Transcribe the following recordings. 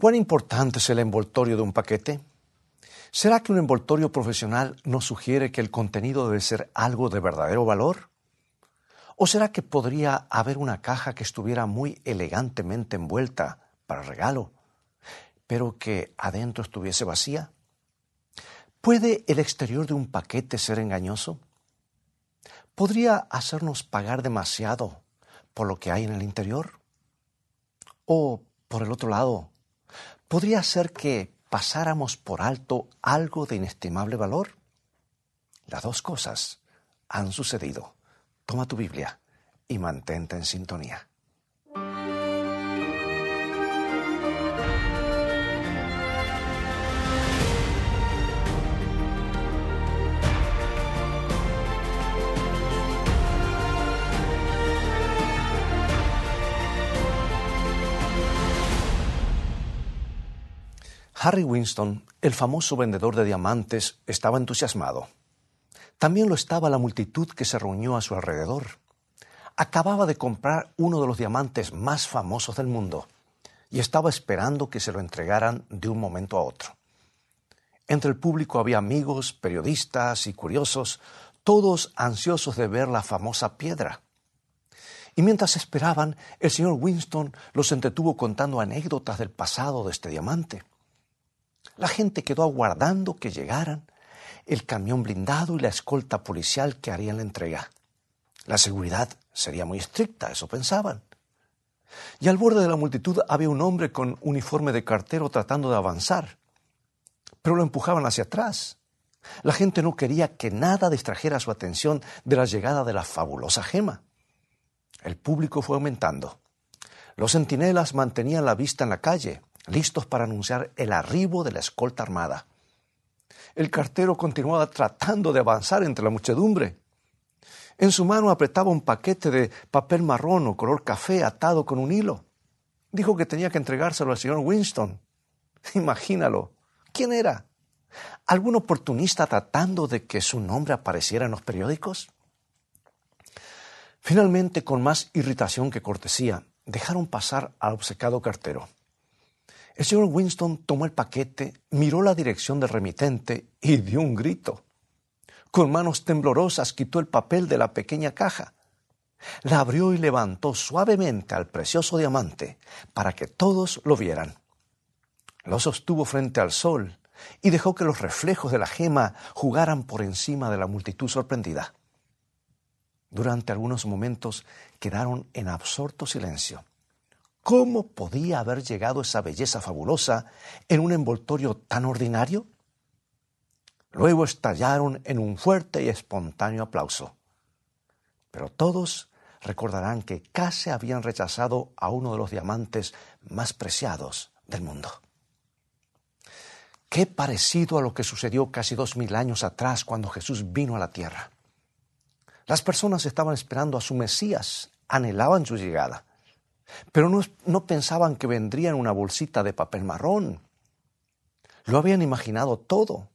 ¿Cuán importante es el envoltorio de un paquete? ¿Será que un envoltorio profesional nos sugiere que el contenido debe ser algo de verdadero valor? ¿O será que podría haber una caja que estuviera muy elegantemente envuelta para regalo, pero que adentro estuviese vacía? ¿Puede el exterior de un paquete ser engañoso? ¿Podría hacernos pagar demasiado por lo que hay en el interior? ¿O, por el otro lado, podría ser que pasáramos por alto algo de inestimable valor? Las dos cosas han sucedido. Toma tu Biblia y mantente en sintonía. Harry Winston, el famoso vendedor de diamantes, estaba entusiasmado. También lo estaba la multitud que se reunió a su alrededor. Acababa de comprar uno de los diamantes más famosos del mundo y estaba esperando que se lo entregaran de un momento a otro. Entre el público había amigos, periodistas y curiosos, todos ansiosos de ver la famosa piedra. Y mientras esperaban, el señor Winston los entretuvo contando anécdotas del pasado de este diamante. La gente quedó aguardando que llegaran el camión blindado y la escolta policial que harían la entrega. La seguridad sería muy estricta, eso pensaban. Y al borde de la multitud había un hombre con uniforme de cartero tratando de avanzar, pero lo empujaban hacia atrás. La gente no quería que nada distrajera su atención de la llegada de la fabulosa gema. El público fue aumentando. Los centinelas mantenían la vista en la calle, listos para anunciar el arribo de la escolta armada. El cartero continuaba tratando de avanzar entre la muchedumbre. En su mano apretaba un paquete de papel marrón o color café atado con un hilo. Dijo que tenía que entregárselo al señor Winston. Imagínalo. ¿Quién era? ¿Algún oportunista tratando de que su nombre apareciera en los periódicos? Finalmente, con más irritación que cortesía, dejaron pasar al obcecado cartero. El señor Winston tomó el paquete, miró la dirección del remitente y dio un grito. Con manos temblorosas quitó el papel de la pequeña caja. La abrió y levantó suavemente al precioso diamante para que todos lo vieran. Lo sostuvo frente al sol y dejó que los reflejos de la gema jugaran por encima de la multitud sorprendida. Durante algunos momentos quedaron en absorto silencio. ¿Cómo podía haber llegado esa belleza fabulosa en un envoltorio tan ordinario? Luego estallaron en un fuerte y espontáneo aplauso. Pero todos recordarán que casi habían rechazado a uno de los diamantes más preciados del mundo. Qué parecido a lo que sucedió casi dos mil años atrás cuando Jesús vino a la tierra. Las personas estaban esperando a su Mesías, anhelaban su llegada. Pero no, pensaban que vendría en una bolsita de papel marrón. Lo habían imaginado todo.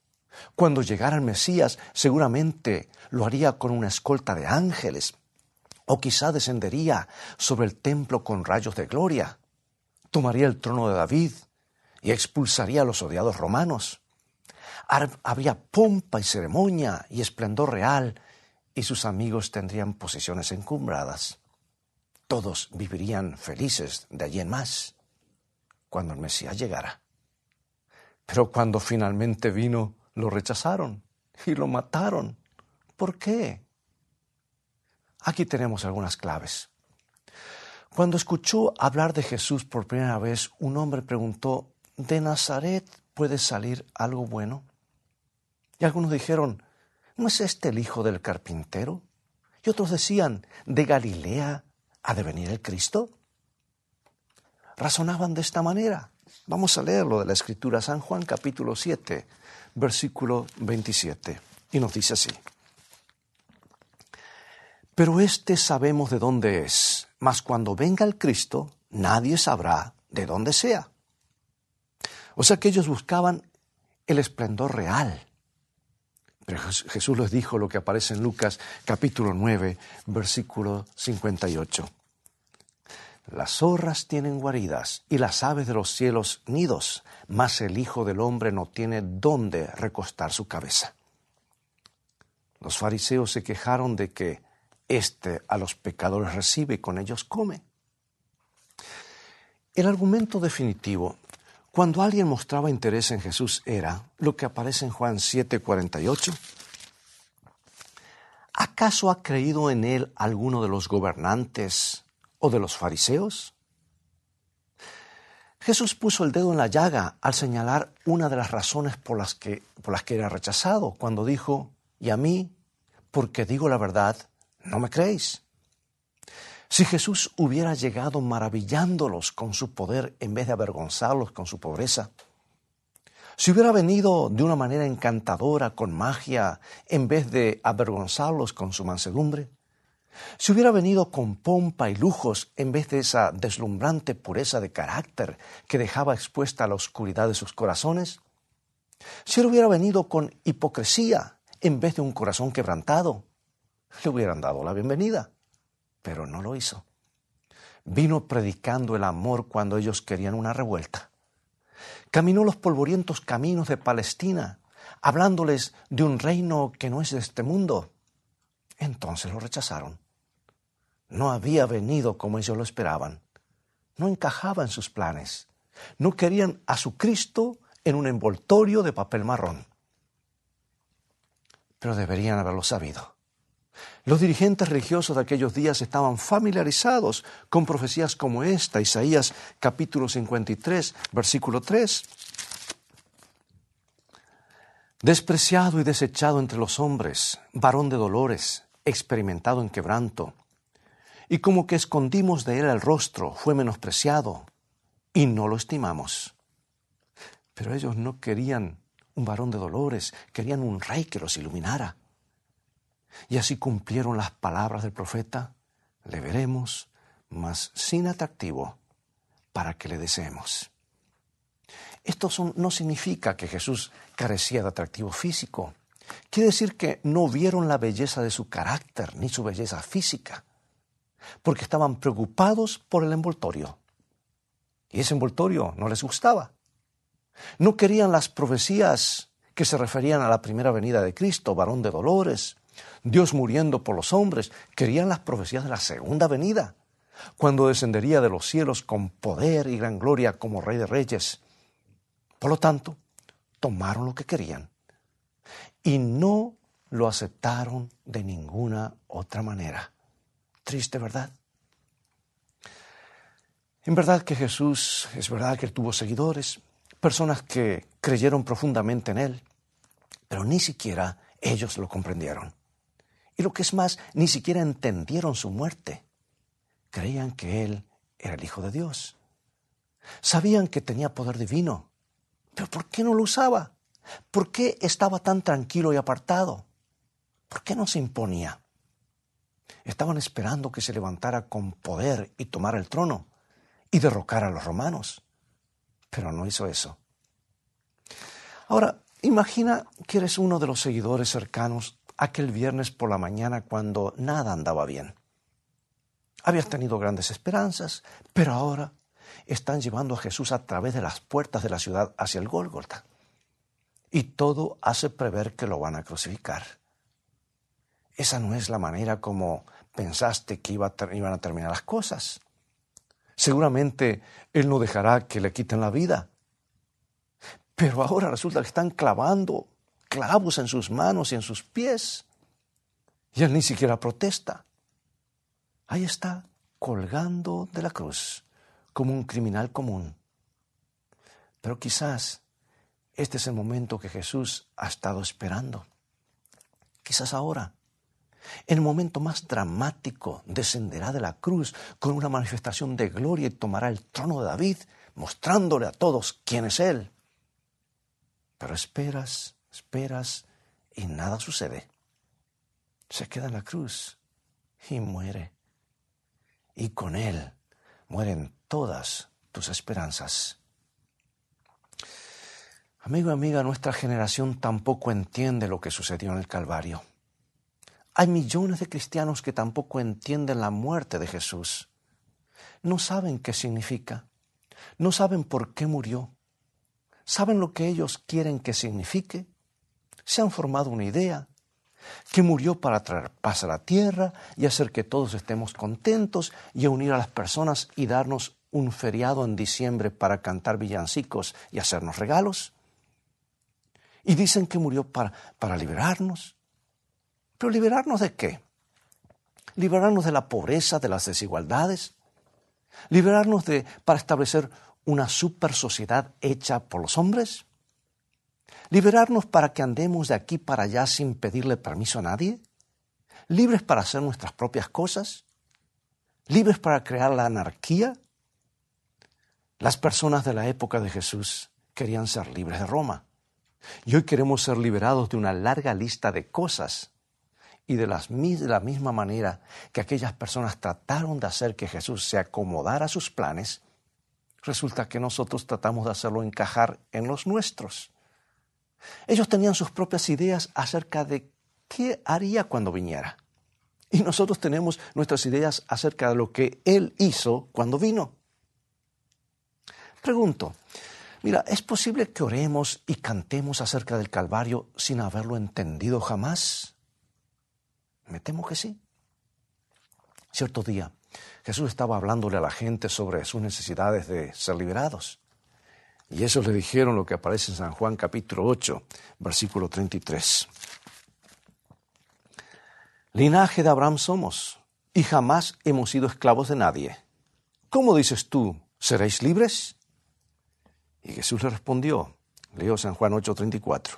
Cuando llegara el Mesías, seguramente lo haría con una escolta de ángeles, o quizá descendería sobre el templo con rayos de gloria, tomaría el trono de David y expulsaría a los odiados romanos. Habría pompa y ceremonia y esplendor real, y sus amigos tendrían posiciones encumbradas todos vivirían felices de allí en más cuando el Mesías llegara. Pero cuando finalmente vino, lo rechazaron y lo mataron. ¿Por qué? Aquí tenemos algunas claves. Cuando escuchó hablar de Jesús por primera vez, un hombre preguntó, ¿de Nazaret puede salir algo bueno? Y algunos dijeron, ¿no es este el hijo del carpintero? Y otros decían, ¿de Galilea ¿Ha de venir el Cristo? Razonaban de esta manera. Vamos a leerlo de la Escritura, San Juan capítulo 7, versículo 27. Y nos dice así. Pero este sabemos de dónde es, mas cuando venga el Cristo, nadie sabrá de dónde sea. O sea que ellos buscaban el esplendor real. Pero Jesús les dijo lo que aparece en Lucas capítulo 9, versículo 58. Las zorras tienen guaridas y las aves de los cielos nidos, mas el Hijo del Hombre no tiene dónde recostar su cabeza. Los fariseos se quejaron de que éste a los pecadores recibe y con ellos come. El argumento definitivo, cuando alguien mostraba interés en Jesús, era lo que aparece en Juan 7:48. ¿Acaso ha creído en él alguno de los gobernantes o de los fariseos? Jesús puso el dedo en la llaga al señalar una de las razones por las que, por las que era rechazado, cuando dijo, y a mí, porque digo la verdad, no me creéis. Si Jesús hubiera llegado maravillándolos con su poder en vez de avergonzarlos con su pobreza, si hubiera venido de una manera encantadora, con magia, en vez de avergonzarlos con su mansedumbre, si hubiera venido con pompa y lujos en vez de esa deslumbrante pureza de carácter que dejaba expuesta la oscuridad de sus corazones, si él hubiera venido con hipocresía en vez de un corazón quebrantado, le hubieran dado la bienvenida, pero no lo hizo. Vino predicando el amor cuando ellos querían una revuelta. Caminó los polvorientos caminos de Palestina, hablándoles de un reino que no es de este mundo. Entonces lo rechazaron. No había venido como ellos lo esperaban. No encajaba en sus planes. No querían a su Cristo en un envoltorio de papel marrón. Pero deberían haberlo sabido. Los dirigentes religiosos de aquellos días estaban familiarizados con profecías como esta, Isaías capítulo 53, versículo 3. Despreciado y desechado entre los hombres, varón de dolores, experimentado en quebranto, y como que escondimos de él el rostro, fue menospreciado, y no lo estimamos. Pero ellos no querían un varón de dolores, querían un rey que los iluminara. Y así cumplieron las palabras del profeta, le veremos, mas sin atractivo, para que le deseemos. Esto no significa que Jesús carecía de atractivo físico. Quiere decir que no vieron la belleza de su carácter ni su belleza física, porque estaban preocupados por el envoltorio. Y ese envoltorio no les gustaba. No querían las profecías que se referían a la primera venida de Cristo, varón de dolores, Dios muriendo por los hombres, querían las profecías de la segunda venida, cuando descendería de los cielos con poder y gran gloria como Rey de Reyes. Por lo tanto, tomaron lo que querían y no lo aceptaron de ninguna otra manera. Triste, ¿verdad? En verdad que Jesús, es verdad que él tuvo seguidores, personas que creyeron profundamente en él, pero ni siquiera ellos lo comprendieron. Y lo que es más, ni siquiera entendieron su muerte. Creían que Él era el Hijo de Dios. Sabían que tenía poder divino. Pero ¿por qué no lo usaba? ¿Por qué estaba tan tranquilo y apartado? ¿Por qué no se imponía? Estaban esperando que se levantara con poder y tomara el trono y derrocara a los romanos. Pero no hizo eso. Ahora, imagina que eres uno de los seguidores cercanos aquel viernes por la mañana cuando nada andaba bien. Habías tenido grandes esperanzas, pero ahora están llevando a Jesús a través de las puertas de la ciudad hacia el Gólgota. Y todo hace prever que lo van a crucificar. Esa no es la manera como pensaste que iban a terminar las cosas. Seguramente Él no dejará que le quiten la vida. Pero ahora resulta que están clavando clavos en sus manos y en sus pies. Y él ni siquiera protesta. Ahí está, colgando de la cruz, como un criminal común. Pero quizás este es el momento que Jesús ha estado esperando. Quizás ahora, en el momento más dramático, descenderá de la cruz con una manifestación de gloria y tomará el trono de David, mostrándole a todos quién es Él. Pero esperas esperas y nada sucede. Se queda en la cruz y muere. Y con él mueren todas tus esperanzas. Amigo y amiga, nuestra generación tampoco entiende lo que sucedió en el Calvario. Hay millones de cristianos que tampoco entienden la muerte de Jesús. no saben qué significa, no saben por qué murió, saben lo que ellos quieren que signifique, se han formado una idea, que murió para traer paz a la tierra y hacer que todos estemos contentos y unir a las personas y darnos un feriado en diciembre para cantar villancicos y hacernos regalos. Y dicen que murió para, para liberarnos. ¿Pero liberarnos de qué? ¿Liberarnos de la pobreza, de las desigualdades? ¿Liberarnos de, para establecer una super sociedad hecha por los hombres? ¿Liberarnos para que andemos de aquí para allá sin pedirle permiso a nadie? ¿Libres para hacer nuestras propias cosas? ¿Libres para crear la anarquía? Las personas de la época de Jesús querían ser libres de Roma. Y hoy queremos ser liberados de una larga lista de cosas. Y de, de la misma manera que aquellas personas trataron de hacer que Jesús se acomodara a sus planes, resulta que nosotros tratamos de hacerlo encajar en los nuestros. Ellos tenían sus propias ideas acerca de qué haría cuando viniera. Y nosotros tenemos nuestras ideas acerca de lo que Él hizo cuando vino. Pregunto, mira, ¿es posible que oremos y cantemos acerca del Calvario sin haberlo entendido jamás? Me temo que sí. Cierto día, Jesús estaba hablándole a la gente sobre sus necesidades de ser liberados. Y eso le dijeron lo que aparece en San Juan capítulo 8, versículo 33. Linaje de Abraham somos, y jamás hemos sido esclavos de nadie. ¿Cómo dices tú, seréis libres? Y Jesús le respondió, leo San Juan 8:34.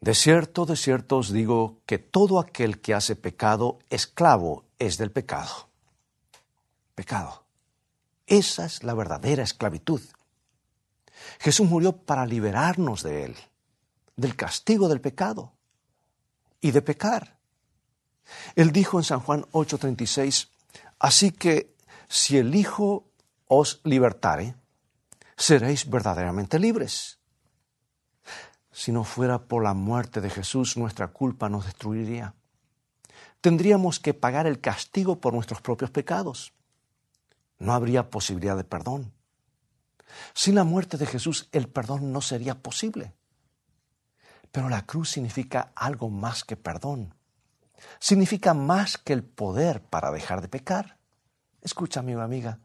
De cierto, de cierto os digo que todo aquel que hace pecado, esclavo es del pecado. Pecado. Esa es la verdadera esclavitud. Jesús murió para liberarnos de él, del castigo del pecado y de pecar. Él dijo en San Juan 8:36, así que si el Hijo os libertare, seréis verdaderamente libres. Si no fuera por la muerte de Jesús, nuestra culpa nos destruiría. Tendríamos que pagar el castigo por nuestros propios pecados. No habría posibilidad de perdón. Sin la muerte de Jesús el perdón no sería posible. Pero la cruz significa algo más que perdón. Significa más que el poder para dejar de pecar. Escucha, amigo, amiga,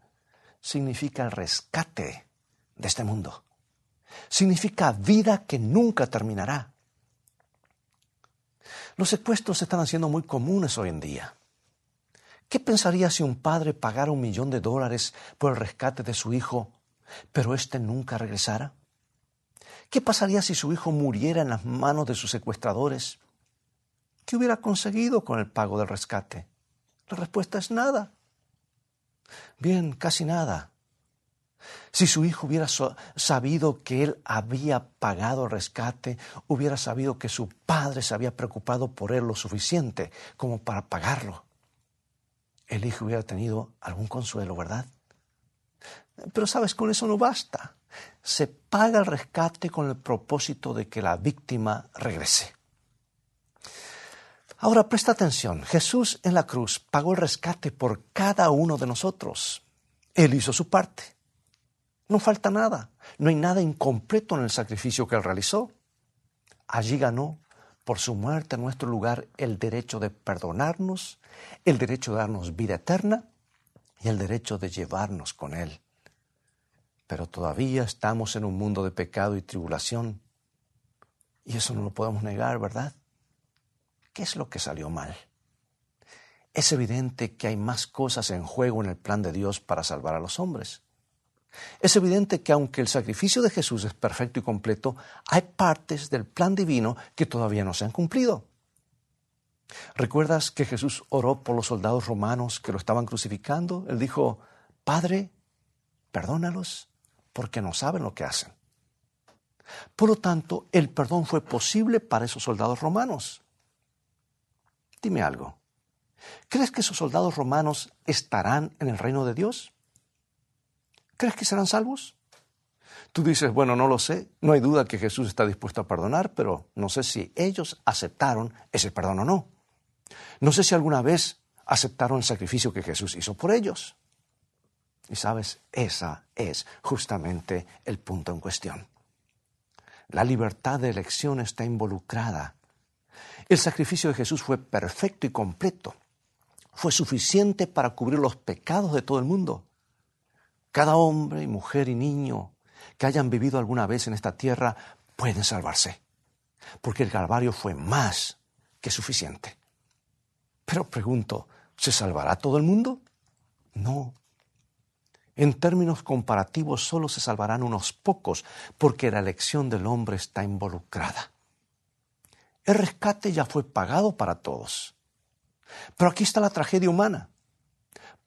significa el rescate de este mundo. Significa vida que nunca terminará. Los secuestros se están haciendo muy comunes hoy en día. ¿Qué pensaría si un padre pagara un millón de dólares por el rescate de su hijo pero éste nunca regresara? ¿Qué pasaría si su hijo muriera en las manos de sus secuestradores? ¿Qué hubiera conseguido con el pago del rescate? La respuesta es nada. Bien, casi nada. Si su hijo hubiera sabido que él había pagado el rescate, hubiera sabido que su padre se había preocupado por él lo suficiente como para pagarlo, el hijo hubiera tenido algún consuelo, ¿verdad? Pero sabes, con eso no basta. Se paga el rescate con el propósito de que la víctima regrese. Ahora presta atención, Jesús en la cruz pagó el rescate por cada uno de nosotros. Él hizo su parte. No falta nada, no hay nada incompleto en el sacrificio que él realizó. Allí ganó por su muerte en nuestro lugar el derecho de perdonarnos, el derecho de darnos vida eterna y el derecho de llevarnos con él pero todavía estamos en un mundo de pecado y tribulación. Y eso no lo podemos negar, ¿verdad? ¿Qué es lo que salió mal? Es evidente que hay más cosas en juego en el plan de Dios para salvar a los hombres. Es evidente que aunque el sacrificio de Jesús es perfecto y completo, hay partes del plan divino que todavía no se han cumplido. ¿Recuerdas que Jesús oró por los soldados romanos que lo estaban crucificando? Él dijo, Padre, perdónalos porque no saben lo que hacen. Por lo tanto, el perdón fue posible para esos soldados romanos. Dime algo. ¿Crees que esos soldados romanos estarán en el reino de Dios? ¿Crees que serán salvos? Tú dices, bueno, no lo sé, no hay duda que Jesús está dispuesto a perdonar, pero no sé si ellos aceptaron ese perdón o no. No sé si alguna vez aceptaron el sacrificio que Jesús hizo por ellos. Y sabes, esa es justamente el punto en cuestión. La libertad de elección está involucrada. El sacrificio de Jesús fue perfecto y completo. Fue suficiente para cubrir los pecados de todo el mundo. Cada hombre y mujer y niño que hayan vivido alguna vez en esta tierra pueden salvarse, porque el Calvario fue más que suficiente. Pero pregunto, ¿se salvará todo el mundo? No. En términos comparativos solo se salvarán unos pocos, porque la elección del hombre está involucrada. El rescate ya fue pagado para todos. Pero aquí está la tragedia humana.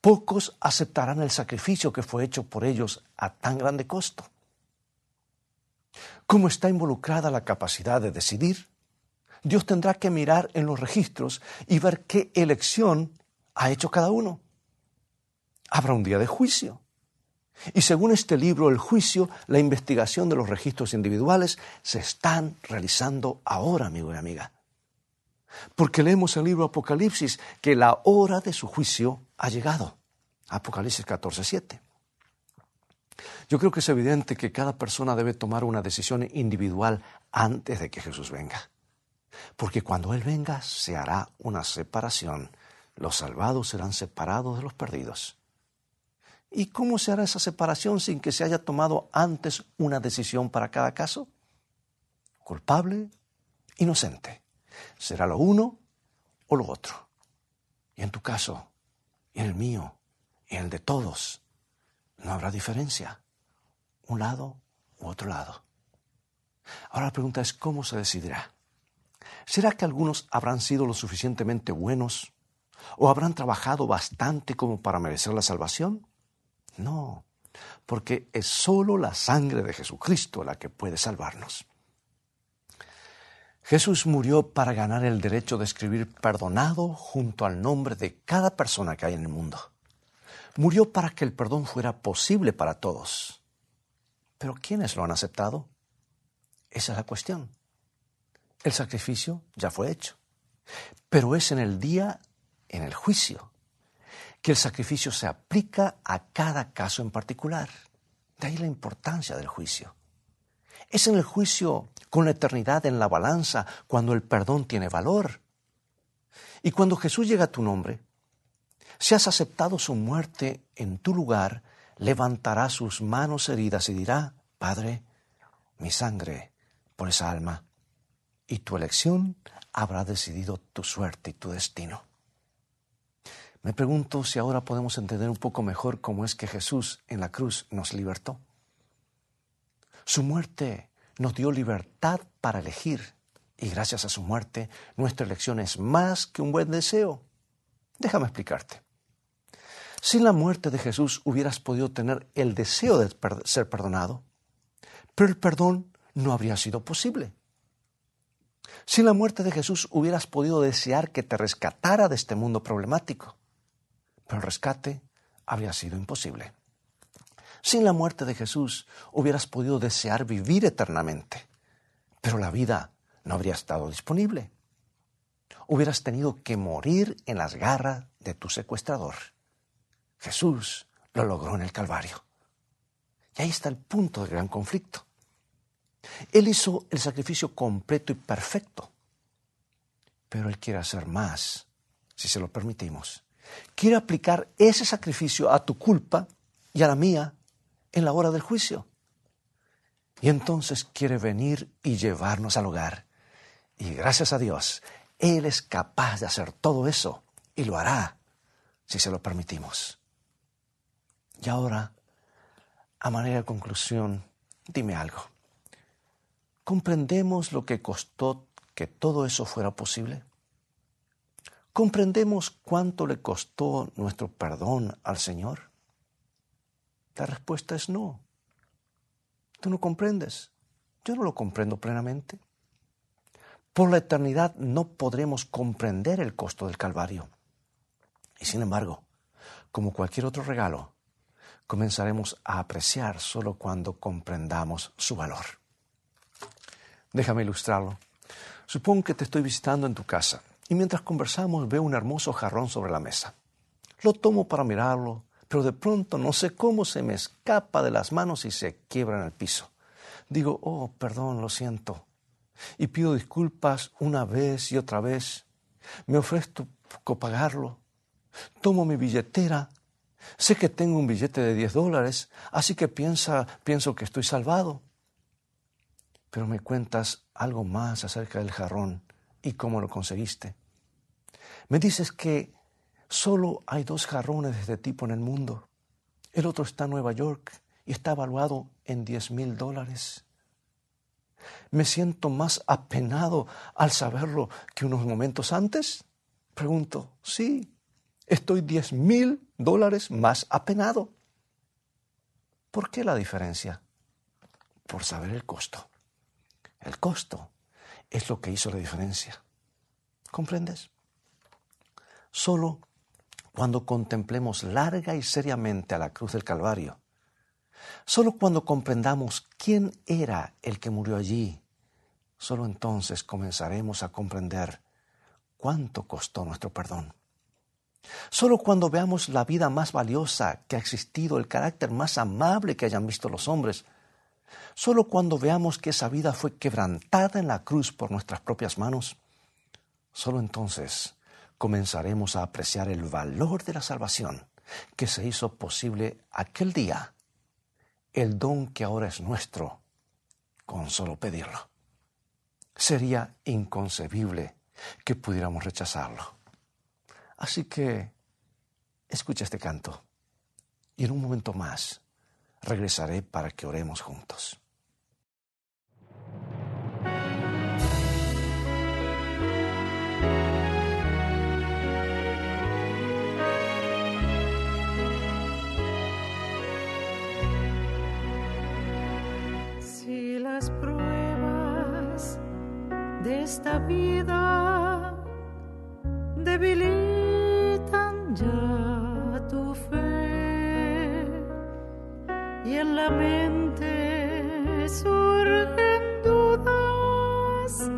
Pocos aceptarán el sacrificio que fue hecho por ellos a tan grande costo. ¿Cómo está involucrada la capacidad de decidir? Dios tendrá que mirar en los registros y ver qué elección ha hecho cada uno. Habrá un día de juicio. Y según este libro, el juicio, la investigación de los registros individuales se están realizando ahora, amigo y amiga. Porque leemos el libro Apocalipsis que la hora de su juicio ha llegado. Apocalipsis 14, 7. Yo creo que es evidente que cada persona debe tomar una decisión individual antes de que Jesús venga. Porque cuando Él venga se hará una separación. Los salvados serán separados de los perdidos. ¿Y cómo se hará esa separación sin que se haya tomado antes una decisión para cada caso? Culpable, inocente. Será lo uno o lo otro. Y en tu caso, en el mío, y en el de todos, no habrá diferencia. Un lado u otro lado. Ahora la pregunta es cómo se decidirá. ¿Será que algunos habrán sido lo suficientemente buenos o habrán trabajado bastante como para merecer la salvación? No, porque es sólo la sangre de Jesucristo la que puede salvarnos. Jesús murió para ganar el derecho de escribir perdonado junto al nombre de cada persona que hay en el mundo. Murió para que el perdón fuera posible para todos. Pero ¿quiénes lo han aceptado? Esa es la cuestión. El sacrificio ya fue hecho. Pero es en el día, en el juicio, que el sacrificio se aplica a cada caso en particular. De ahí la importancia del juicio. Es en el juicio con la eternidad en la balanza cuando el perdón tiene valor. Y cuando Jesús llega a tu nombre, si has aceptado su muerte en tu lugar, levantará sus manos heridas y dirá, Padre, mi sangre por esa alma, y tu elección habrá decidido tu suerte y tu destino. Me pregunto si ahora podemos entender un poco mejor cómo es que Jesús en la cruz nos libertó. Su muerte nos dio libertad para elegir y gracias a su muerte nuestra elección es más que un buen deseo. Déjame explicarte. Sin la muerte de Jesús hubieras podido tener el deseo de ser perdonado, pero el perdón no habría sido posible. Sin la muerte de Jesús hubieras podido desear que te rescatara de este mundo problemático, pero el rescate habría sido imposible. Sin la muerte de Jesús hubieras podido desear vivir eternamente, pero la vida no habría estado disponible. Hubieras tenido que morir en las garras de tu secuestrador. Jesús lo logró en el Calvario. Y ahí está el punto del gran conflicto. Él hizo el sacrificio completo y perfecto, pero Él quiere hacer más, si se lo permitimos quiere aplicar ese sacrificio a tu culpa y a la mía en la hora del juicio. Y entonces quiere venir y llevarnos al hogar. Y gracias a Dios, Él es capaz de hacer todo eso y lo hará si se lo permitimos. Y ahora, a manera de conclusión, dime algo. ¿Comprendemos lo que costó que todo eso fuera posible? ¿Comprendemos cuánto le costó nuestro perdón al Señor? La respuesta es no. Tú no comprendes. Yo no lo comprendo plenamente. Por la eternidad no podremos comprender el costo del Calvario. Y sin embargo, como cualquier otro regalo, comenzaremos a apreciar solo cuando comprendamos su valor. Déjame ilustrarlo. Supongo que te estoy visitando en tu casa y mientras conversamos veo un hermoso jarrón sobre la mesa. Lo tomo para mirarlo, pero de pronto no sé cómo se me escapa de las manos y se quiebra en el piso. Digo, oh, perdón, lo siento. Y pido disculpas una vez y otra vez. Me ofrezco pagarlo. Tomo mi billetera. Sé que tengo un billete de 10 dólares, así que piensa, pienso que estoy salvado. Pero me cuentas algo más acerca del jarrón y cómo lo conseguiste. Me dices que solo hay dos jarrones de este tipo en el mundo. El otro está en Nueva York y está evaluado en 10 mil dólares. ¿Me siento más apenado al saberlo que unos momentos antes? Pregunto, sí, estoy 10 mil dólares más apenado. ¿Por qué la diferencia? Por saber el costo. El costo es lo que hizo la diferencia. ¿Comprendes? Solo cuando contemplemos larga y seriamente a la cruz del Calvario, solo cuando comprendamos quién era el que murió allí, solo entonces comenzaremos a comprender cuánto costó nuestro perdón. Solo cuando veamos la vida más valiosa que ha existido, el carácter más amable que hayan visto los hombres, solo cuando veamos que esa vida fue quebrantada en la cruz por nuestras propias manos, solo entonces comenzaremos a apreciar el valor de la salvación que se hizo posible aquel día, el don que ahora es nuestro, con solo pedirlo. Sería inconcebible que pudiéramos rechazarlo. Así que escucha este canto y en un momento más regresaré para que oremos juntos. de esta vida debilitan en la mente surgen dudas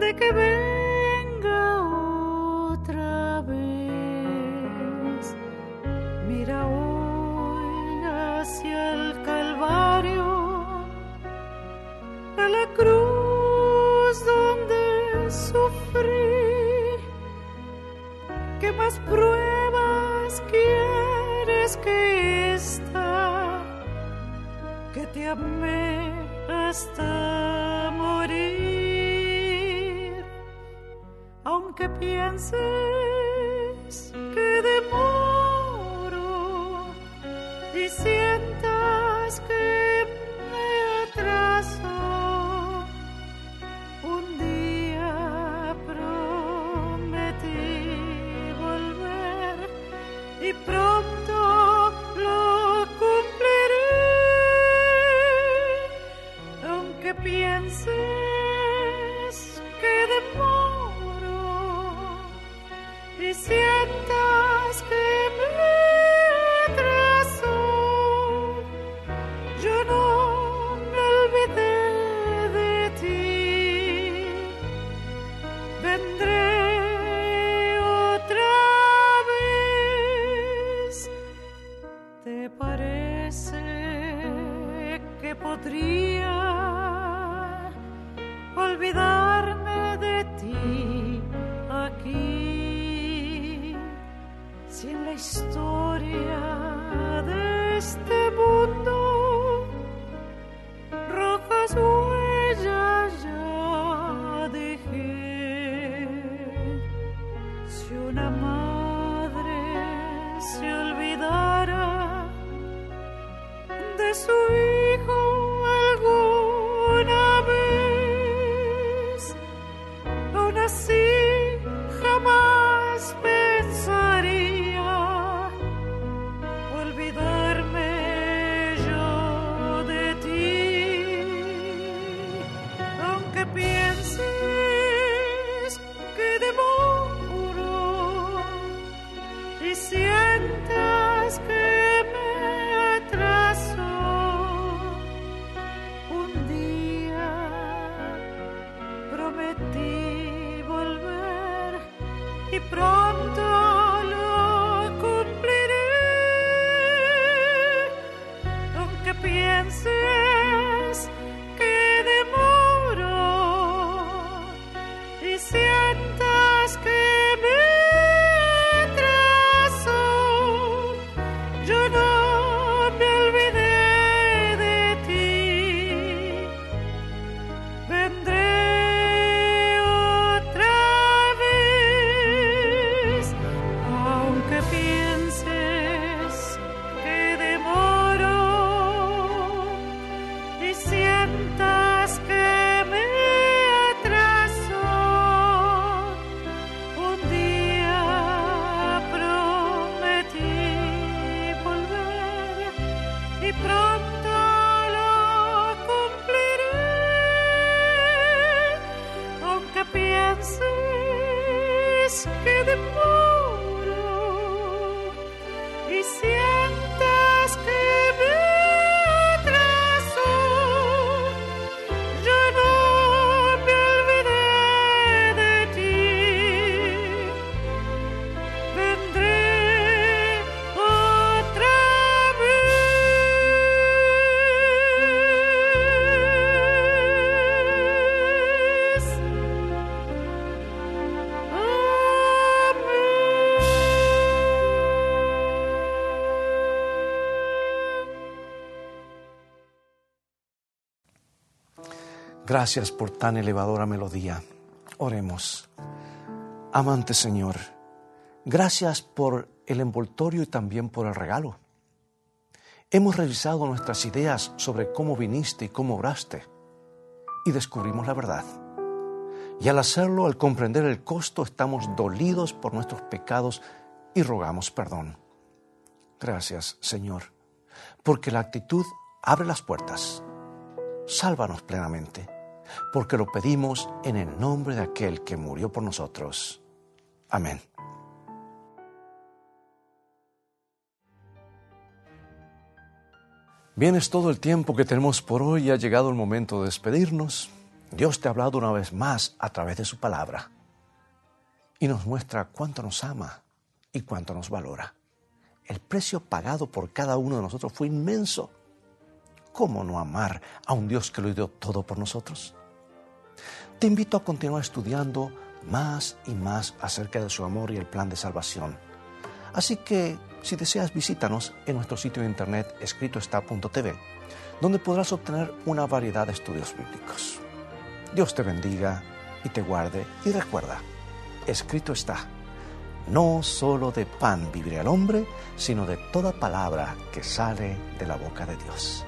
de que venga di pronto? Pienses que demoro Gracias por tan elevadora melodía. Oremos. Amante Señor, gracias por el envoltorio y también por el regalo. Hemos revisado nuestras ideas sobre cómo viniste y cómo obraste y descubrimos la verdad. Y al hacerlo, al comprender el costo, estamos dolidos por nuestros pecados y rogamos perdón. Gracias, Señor, porque la actitud abre las puertas. Sálvanos plenamente, porque lo pedimos en el nombre de aquel que murió por nosotros. Amén. Bien, es todo el tiempo que tenemos por hoy. Ha llegado el momento de despedirnos. Dios te ha hablado una vez más a través de su palabra y nos muestra cuánto nos ama y cuánto nos valora. El precio pagado por cada uno de nosotros fue inmenso. ¿Cómo no amar a un Dios que lo dio todo por nosotros? Te invito a continuar estudiando más y más acerca de su amor y el plan de salvación. Así que, si deseas, visítanos en nuestro sitio de internet escritoestá.tv, donde podrás obtener una variedad de estudios bíblicos. Dios te bendiga y te guarde y recuerda, escrito está, no solo de pan vivirá el hombre, sino de toda palabra que sale de la boca de Dios.